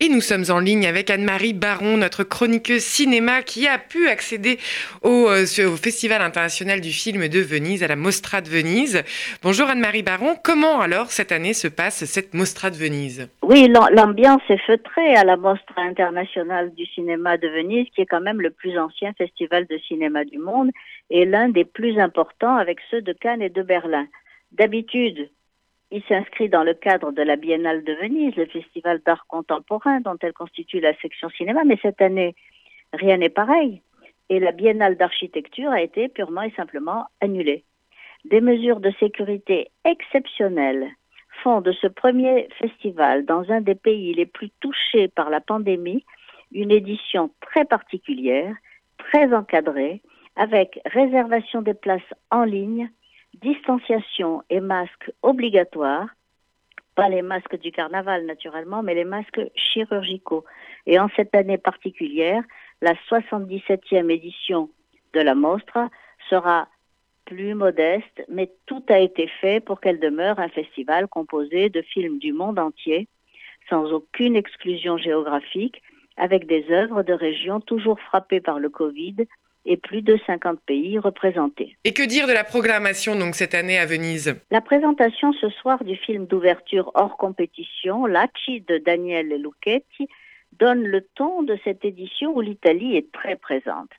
Et nous sommes en ligne avec Anne-Marie Baron, notre chroniqueuse cinéma qui a pu accéder au, euh, au, Festival international du film de Venise, à la Mostra de Venise. Bonjour Anne-Marie Baron, comment alors cette année se passe cette Mostra de Venise? Oui, l'ambiance est feutrée à la Mostra internationale du cinéma de Venise, qui est quand même le plus ancien festival de cinéma du monde et l'un des plus importants avec ceux de Cannes et de Berlin. D'habitude, il s'inscrit dans le cadre de la Biennale de Venise, le festival d'art contemporain dont elle constitue la section cinéma, mais cette année, rien n'est pareil. Et la Biennale d'architecture a été purement et simplement annulée. Des mesures de sécurité exceptionnelles font de ce premier festival dans un des pays les plus touchés par la pandémie une édition très particulière, très encadrée, avec réservation des places en ligne, distanciation et masques obligatoires, pas les masques du carnaval naturellement, mais les masques chirurgicaux. Et en cette année particulière, la 77e édition de la Mostra sera plus modeste, mais tout a été fait pour qu'elle demeure un festival composé de films du monde entier, sans aucune exclusion géographique, avec des œuvres de régions toujours frappées par le Covid et plus de 50 pays représentés. Et que dire de la programmation donc cette année à Venise? La présentation ce soir du film d'ouverture hors compétition, Lacci de Daniel Lucchetti, donne le ton de cette édition où l'Italie est très présente.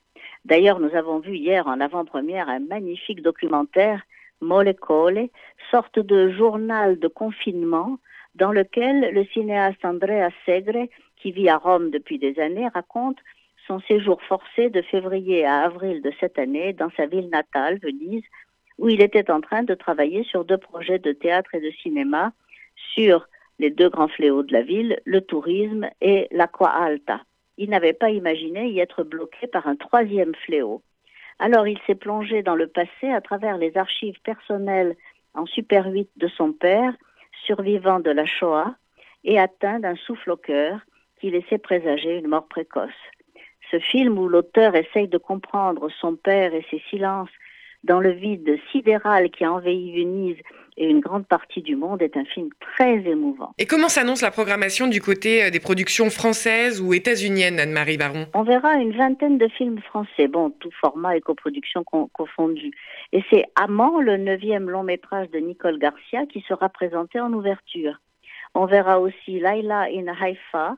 D'ailleurs, nous avons vu hier en avant-première un magnifique documentaire, Mole Cole, sorte de journal de confinement dans lequel le cinéaste Andrea Segre, qui vit à Rome depuis des années, raconte son séjour forcé de février à avril de cette année dans sa ville natale, Venise, où il était en train de travailler sur deux projets de théâtre et de cinéma sur les deux grands fléaux de la ville, le tourisme et l'aqua alta. Il n'avait pas imaginé y être bloqué par un troisième fléau. Alors il s'est plongé dans le passé à travers les archives personnelles en Super 8 de son père, survivant de la Shoah, et atteint d'un souffle au cœur qui laissait présager une mort précoce ce film où l'auteur essaye de comprendre son père et ses silences dans le vide sidéral qui a envahi Venise et une grande partie du monde est un film très émouvant. Et comment s'annonce la programmation du côté euh, des productions françaises ou états-uniennes, Anne-Marie Baron? On verra une vingtaine de films français, bon, tout format et coproduction confondus. Et c'est Amant, le neuvième long métrage de Nicole Garcia, qui sera présenté en ouverture. On verra aussi Laila in Haifa,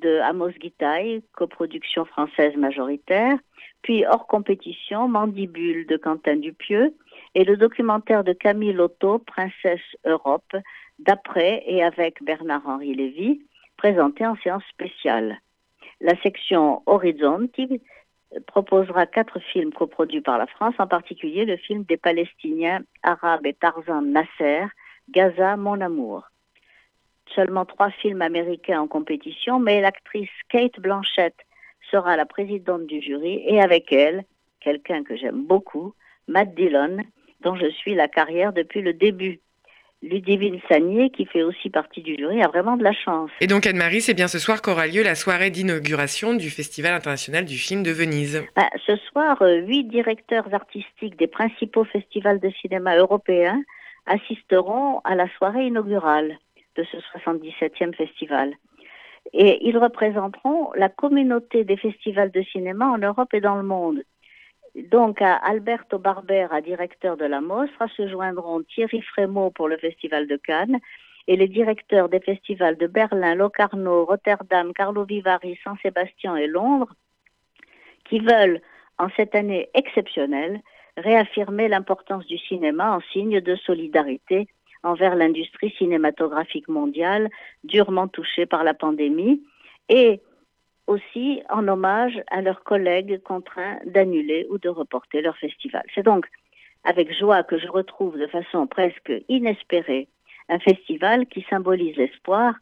de Amos Guitaille, coproduction française majoritaire, puis hors compétition, Mandibule de Quentin Dupieux et le documentaire de Camille Lotto, Princesse Europe, d'après et avec Bernard-Henri Lévy, présenté en séance spéciale. La section Horizonti proposera quatre films coproduits par la France, en particulier le film des Palestiniens arabes et Tarzan Nasser, Gaza, mon amour seulement trois films américains en compétition, mais l'actrice Kate Blanchett sera la présidente du jury et avec elle, quelqu'un que j'aime beaucoup, Matt Dillon, dont je suis la carrière depuis le début. Ludivine Sagnier, qui fait aussi partie du jury, a vraiment de la chance. Et donc, Anne-Marie, c'est bien ce soir qu'aura lieu la soirée d'inauguration du Festival international du film de Venise. Bah, ce soir, euh, huit directeurs artistiques des principaux festivals de cinéma européens assisteront à la soirée inaugurale de ce 77e festival. Et ils représenteront la communauté des festivals de cinéma en Europe et dans le monde. Donc à Alberto Barbera, directeur de la Mostra, se joindront Thierry Frémaux pour le Festival de Cannes et les directeurs des festivals de Berlin, Locarno, Rotterdam, Carlo Vivari, Saint-Sébastien et Londres, qui veulent, en cette année exceptionnelle, réaffirmer l'importance du cinéma en signe de solidarité envers l'industrie cinématographique mondiale durement touchée par la pandémie et aussi en hommage à leurs collègues contraints d'annuler ou de reporter leur festival. C'est donc avec joie que je retrouve de façon presque inespérée un festival qui symbolise l'espoir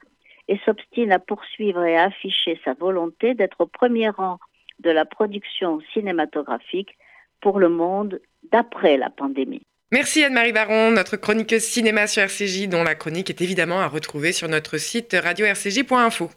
et s'obstine à poursuivre et à afficher sa volonté d'être au premier rang de la production cinématographique pour le monde d'après la pandémie. Merci Anne-Marie Baron, notre chroniqueuse cinéma sur RCJ, dont la chronique est évidemment à retrouver sur notre site radio-rcj.info.